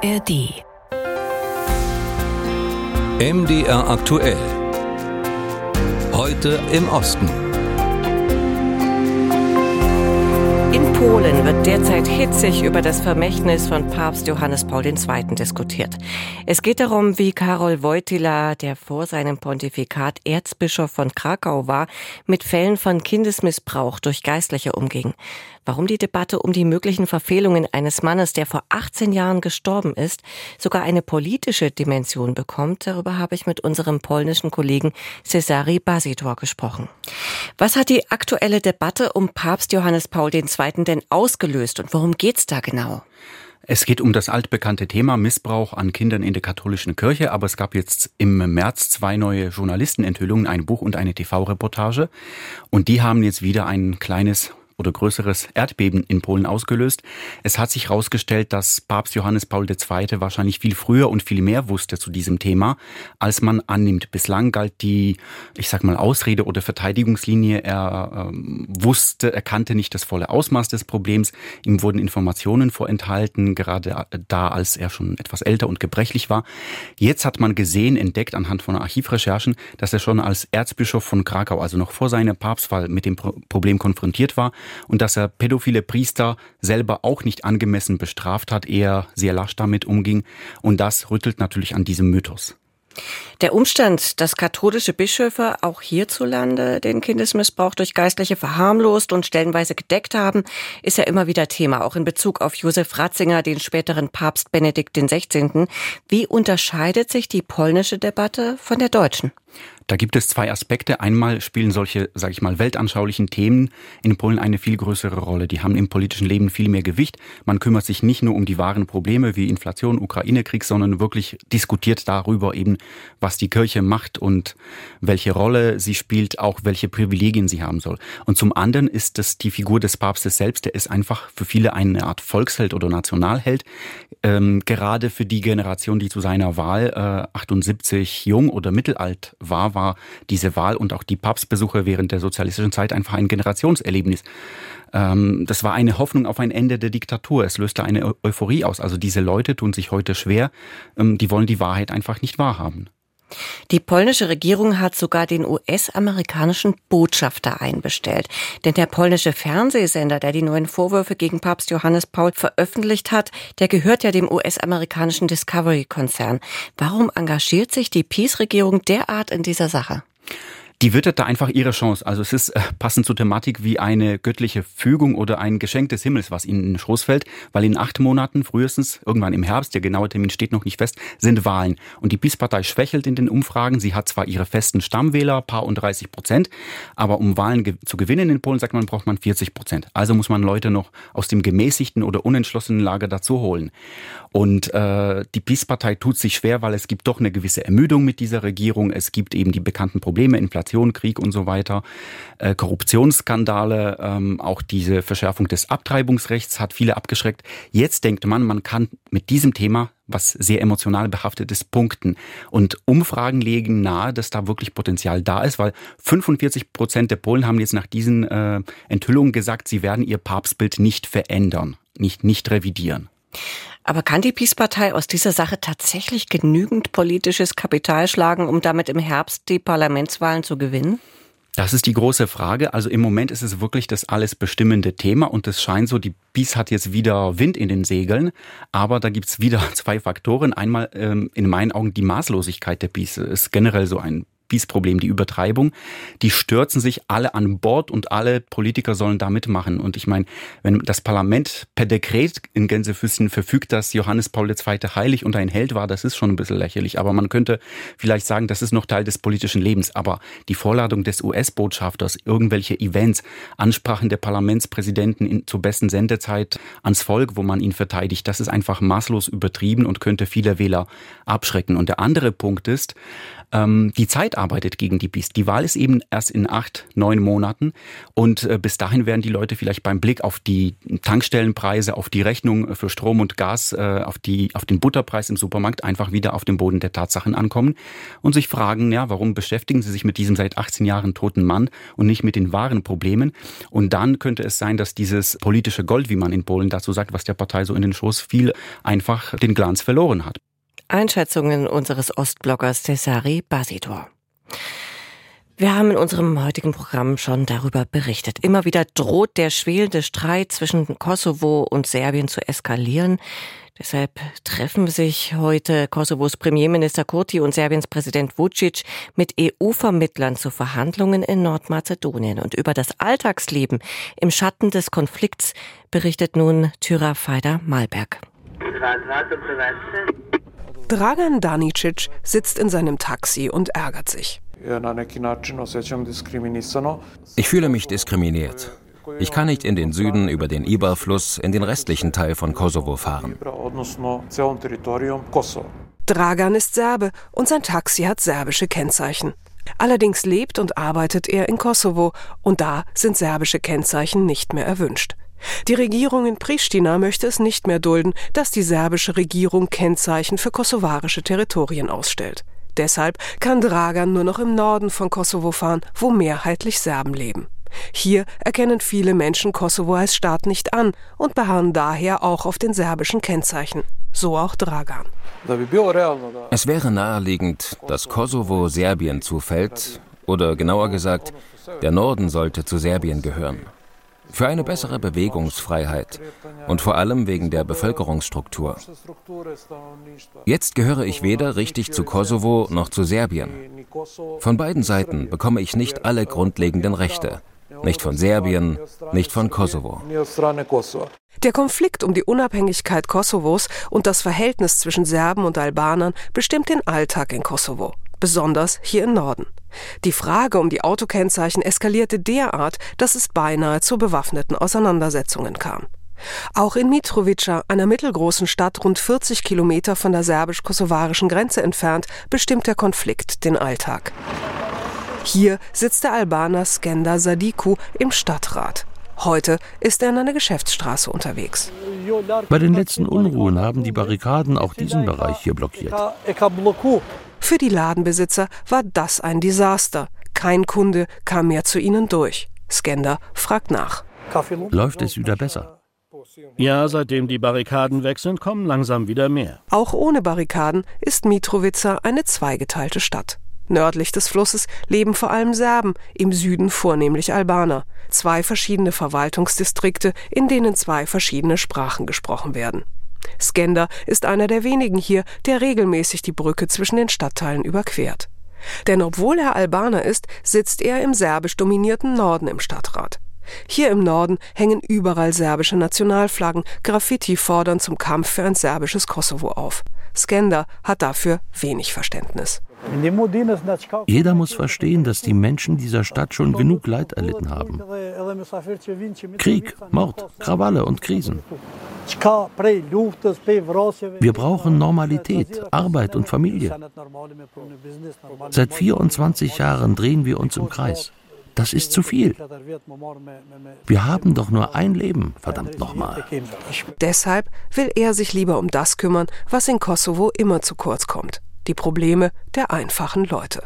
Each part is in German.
ARD. MDR aktuell. Heute im Osten. In Polen wird derzeit hitzig über das Vermächtnis von Papst Johannes Paul II. diskutiert. Es geht darum, wie Karol Wojtyla, der vor seinem Pontifikat Erzbischof von Krakau war, mit Fällen von Kindesmissbrauch durch Geistliche umging. Warum die Debatte um die möglichen Verfehlungen eines Mannes, der vor 18 Jahren gestorben ist, sogar eine politische Dimension bekommt, darüber habe ich mit unserem polnischen Kollegen Cesari Basitor gesprochen. Was hat die aktuelle Debatte um Papst Johannes Paul II. denn ausgelöst und worum geht's da genau? Es geht um das altbekannte Thema Missbrauch an Kindern in der katholischen Kirche, aber es gab jetzt im März zwei neue Journalistenenthüllungen, ein Buch und eine TV-Reportage. Und die haben jetzt wieder ein kleines oder größeres Erdbeben in Polen ausgelöst. Es hat sich herausgestellt, dass Papst Johannes Paul II. wahrscheinlich viel früher und viel mehr wusste zu diesem Thema, als man annimmt. Bislang galt die, ich sag mal, Ausrede oder Verteidigungslinie. Er ähm, wusste, er kannte nicht das volle Ausmaß des Problems. Ihm wurden Informationen vorenthalten, gerade da, als er schon etwas älter und gebrechlich war. Jetzt hat man gesehen, entdeckt anhand von Archivrecherchen, dass er schon als Erzbischof von Krakau, also noch vor seiner Papstwahl, mit dem Problem konfrontiert war und dass er pädophile Priester selber auch nicht angemessen bestraft hat, eher sehr lasch damit umging. Und das rüttelt natürlich an diesem Mythos. Der Umstand, dass katholische Bischöfe auch hierzulande den Kindesmissbrauch durch Geistliche verharmlost und stellenweise gedeckt haben, ist ja immer wieder Thema, auch in Bezug auf Josef Ratzinger, den späteren Papst Benedikt XVI. Wie unterscheidet sich die polnische Debatte von der deutschen? Da gibt es zwei Aspekte. Einmal spielen solche, sage ich mal, weltanschaulichen Themen in Polen eine viel größere Rolle. Die haben im politischen Leben viel mehr Gewicht. Man kümmert sich nicht nur um die wahren Probleme wie Inflation, Ukraine-Krieg, sondern wirklich diskutiert darüber eben, was die Kirche macht und welche Rolle sie spielt, auch welche Privilegien sie haben soll. Und zum anderen ist es die Figur des Papstes selbst, der ist einfach für viele eine Art Volksheld oder Nationalheld. Ähm, gerade für die Generation, die zu seiner Wahl äh, 78 jung oder mittelalt war diese Wahl und auch die Papstbesuche während der sozialistischen Zeit einfach ein Generationserlebnis. Ähm, das war eine Hoffnung auf ein Ende der Diktatur. Es löste eine Euphorie aus. Also diese Leute tun sich heute schwer. Ähm, die wollen die Wahrheit einfach nicht wahrhaben. Die polnische Regierung hat sogar den US-amerikanischen Botschafter einbestellt. Denn der polnische Fernsehsender, der die neuen Vorwürfe gegen Papst Johannes Paul veröffentlicht hat, der gehört ja dem US-amerikanischen Discovery-Konzern. Warum engagiert sich die Peace-Regierung derart in dieser Sache? Die wittert da einfach ihre Chance. Also es ist äh, passend zur Thematik wie eine göttliche Fügung oder ein Geschenk des Himmels, was ihnen in den Schoß fällt, weil in acht Monaten, frühestens irgendwann im Herbst, der genaue Termin steht noch nicht fest, sind Wahlen. Und die PiS-Partei schwächelt in den Umfragen. Sie hat zwar ihre festen Stammwähler, paar und 30 Prozent, aber um Wahlen ge zu gewinnen in Polen, sagt man, braucht man 40 Prozent. Also muss man Leute noch aus dem gemäßigten oder unentschlossenen Lager dazu holen. Und äh, die PiS-Partei tut sich schwer, weil es gibt doch eine gewisse Ermüdung mit dieser Regierung. Es gibt eben die bekannten Probleme, Inflation, Inflation, Krieg und so weiter, äh, Korruptionsskandale, ähm, auch diese Verschärfung des Abtreibungsrechts hat viele abgeschreckt. Jetzt denkt man, man kann mit diesem Thema was sehr emotional behaftet ist, punkten. Und Umfragen legen nahe, dass da wirklich Potenzial da ist, weil 45 Prozent der Polen haben jetzt nach diesen äh, Enthüllungen gesagt, sie werden ihr Papstbild nicht verändern, nicht, nicht revidieren. Aber kann die Peace-Partei aus dieser Sache tatsächlich genügend politisches Kapital schlagen, um damit im Herbst die Parlamentswahlen zu gewinnen? Das ist die große Frage. Also im Moment ist es wirklich das alles bestimmende Thema und es scheint so, die Peace hat jetzt wieder Wind in den Segeln, aber da gibt's wieder zwei Faktoren. Einmal ähm, in meinen Augen die Maßlosigkeit der Peace ist generell so ein Peace-Problem, die Übertreibung, die stürzen sich alle an Bord und alle Politiker sollen da mitmachen. Und ich meine, wenn das Parlament per Dekret in Gänsefüßchen verfügt, dass Johannes Paul II. heilig und ein Held war, das ist schon ein bisschen lächerlich. Aber man könnte vielleicht sagen, das ist noch Teil des politischen Lebens. Aber die Vorladung des US-Botschafters, irgendwelche Events, Ansprachen der Parlamentspräsidenten in, zur besten Sendezeit ans Volk, wo man ihn verteidigt, das ist einfach maßlos übertrieben und könnte viele Wähler abschrecken. Und der andere Punkt ist, ähm, die Zeit arbeitet gegen die BIS. Die Wahl ist eben erst in acht, neun Monaten und äh, bis dahin werden die Leute vielleicht beim Blick auf die Tankstellenpreise, auf die Rechnung für Strom und Gas, äh, auf, die, auf den Butterpreis im Supermarkt einfach wieder auf dem Boden der Tatsachen ankommen und sich fragen, ja, warum beschäftigen sie sich mit diesem seit 18 Jahren toten Mann und nicht mit den wahren Problemen? Und dann könnte es sein, dass dieses politische Gold, wie man in Polen dazu sagt, was der Partei so in den Schoß fiel, einfach den Glanz verloren hat. Einschätzungen unseres Ostbloggers Cesari Basidor. Wir haben in unserem heutigen Programm schon darüber berichtet. Immer wieder droht der schwelende Streit zwischen Kosovo und Serbien zu eskalieren. Deshalb treffen sich heute Kosovos Premierminister Kurti und Serbiens Präsident Vucic mit EU-Vermittlern zu Verhandlungen in Nordmazedonien. Und über das Alltagsleben im Schatten des Konflikts berichtet nun Tyra Feider Malberg. Dragan Danicic sitzt in seinem Taxi und ärgert sich. Ich fühle mich diskriminiert. Ich kann nicht in den Süden über den Ibar-Fluss in den restlichen Teil von Kosovo fahren. Dragan ist Serbe und sein Taxi hat serbische Kennzeichen. Allerdings lebt und arbeitet er in Kosovo und da sind serbische Kennzeichen nicht mehr erwünscht. Die Regierung in Pristina möchte es nicht mehr dulden, dass die serbische Regierung Kennzeichen für kosovarische Territorien ausstellt. Deshalb kann Dragan nur noch im Norden von Kosovo fahren, wo mehrheitlich Serben leben. Hier erkennen viele Menschen Kosovo als Staat nicht an und beharren daher auch auf den serbischen Kennzeichen. So auch Dragan. Es wäre naheliegend, dass Kosovo Serbien zufällt, oder genauer gesagt, der Norden sollte zu Serbien gehören für eine bessere Bewegungsfreiheit und vor allem wegen der Bevölkerungsstruktur. Jetzt gehöre ich weder richtig zu Kosovo noch zu Serbien. Von beiden Seiten bekomme ich nicht alle grundlegenden Rechte. Nicht von Serbien, nicht von Kosovo. Der Konflikt um die Unabhängigkeit Kosovos und das Verhältnis zwischen Serben und Albanern bestimmt den Alltag in Kosovo, besonders hier im Norden. Die Frage um die Autokennzeichen eskalierte derart, dass es beinahe zu bewaffneten Auseinandersetzungen kam. Auch in Mitrovica, einer mittelgroßen Stadt rund 40 Kilometer von der serbisch-kosovarischen Grenze entfernt, bestimmt der Konflikt den Alltag. Hier sitzt der Albaner Skender Sadiku im Stadtrat. Heute ist er in einer Geschäftsstraße unterwegs. Bei den letzten Unruhen haben die Barrikaden auch diesen Bereich hier blockiert. Für die Ladenbesitzer war das ein Desaster. Kein Kunde kam mehr zu ihnen durch. Skender fragt nach. Läuft es wieder besser? Ja, seitdem die Barrikaden weg sind, kommen langsam wieder mehr. Auch ohne Barrikaden ist Mitrovica eine zweigeteilte Stadt. Nördlich des Flusses leben vor allem Serben, im Süden vornehmlich Albaner. Zwei verschiedene Verwaltungsdistrikte, in denen zwei verschiedene Sprachen gesprochen werden. Skender ist einer der wenigen hier, der regelmäßig die Brücke zwischen den Stadtteilen überquert. Denn obwohl er Albaner ist, sitzt er im serbisch dominierten Norden im Stadtrat. Hier im Norden hängen überall serbische Nationalflaggen, Graffiti fordern zum Kampf für ein serbisches Kosovo auf. Skender hat dafür wenig Verständnis. Jeder muss verstehen, dass die Menschen dieser Stadt schon genug Leid erlitten haben. Krieg, Mord, Krawalle und Krisen. Wir brauchen Normalität, Arbeit und Familie. Seit 24 Jahren drehen wir uns im Kreis. Das ist zu viel. Wir haben doch nur ein Leben, verdammt nochmal. Deshalb will er sich lieber um das kümmern, was in Kosovo immer zu kurz kommt die Probleme der einfachen Leute.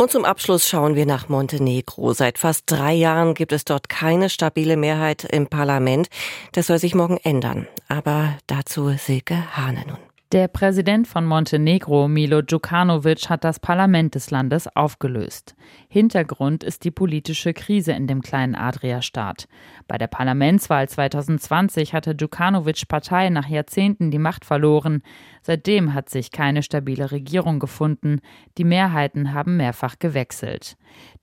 Und zum Abschluss schauen wir nach Montenegro. Seit fast drei Jahren gibt es dort keine stabile Mehrheit im Parlament. Das soll sich morgen ändern. Aber dazu Silke Hane nun. Der Präsident von Montenegro, Milo Djukanovic, hat das Parlament des Landes aufgelöst. Hintergrund ist die politische Krise in dem kleinen Adria-Staat. Bei der Parlamentswahl 2020 hatte Djukanovics Partei nach Jahrzehnten die Macht verloren. Seitdem hat sich keine stabile Regierung gefunden. Die Mehrheiten haben mehrfach gewechselt.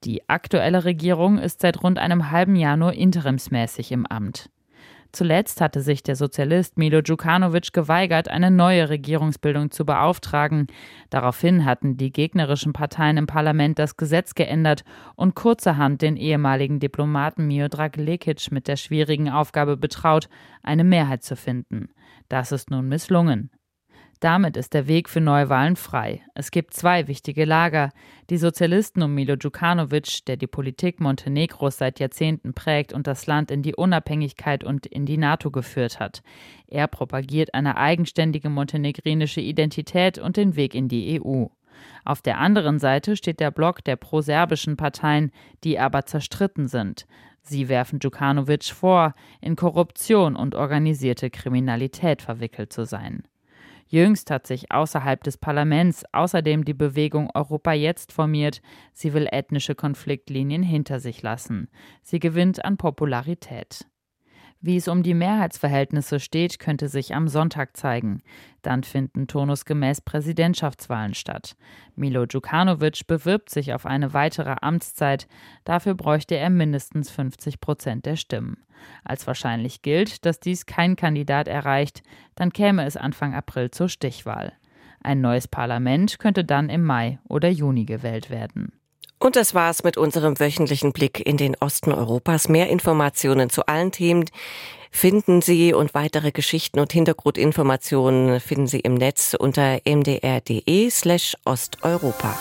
Die aktuelle Regierung ist seit rund einem halben Jahr nur interimsmäßig im Amt. Zuletzt hatte sich der Sozialist Milo Djukanovic geweigert, eine neue Regierungsbildung zu beauftragen. Daraufhin hatten die gegnerischen Parteien im Parlament das Gesetz geändert und kurzerhand den ehemaligen Diplomaten Miodrag Lekic mit der schwierigen Aufgabe betraut, eine Mehrheit zu finden. Das ist nun misslungen. Damit ist der Weg für Neuwahlen frei. Es gibt zwei wichtige Lager. Die Sozialisten um Milo Djukanovic, der die Politik Montenegros seit Jahrzehnten prägt und das Land in die Unabhängigkeit und in die NATO geführt hat. Er propagiert eine eigenständige montenegrinische Identität und den Weg in die EU. Auf der anderen Seite steht der Block der proserbischen Parteien, die aber zerstritten sind. Sie werfen Djukanovic vor, in Korruption und organisierte Kriminalität verwickelt zu sein. Jüngst hat sich außerhalb des Parlaments außerdem die Bewegung Europa jetzt formiert. Sie will ethnische Konfliktlinien hinter sich lassen. Sie gewinnt an Popularität. Wie es um die Mehrheitsverhältnisse steht, könnte sich am Sonntag zeigen. Dann finden turnusgemäß Präsidentschaftswahlen statt. Milo Djukanovic bewirbt sich auf eine weitere Amtszeit. Dafür bräuchte er mindestens 50 Prozent der Stimmen. Als wahrscheinlich gilt, dass dies kein Kandidat erreicht, dann käme es Anfang April zur Stichwahl. Ein neues Parlament könnte dann im Mai oder Juni gewählt werden. Und das war's mit unserem wöchentlichen Blick in den Osten Europas. Mehr Informationen zu allen Themen finden Sie und weitere Geschichten und Hintergrundinformationen finden Sie im Netz unter mdr.de slash Osteuropa.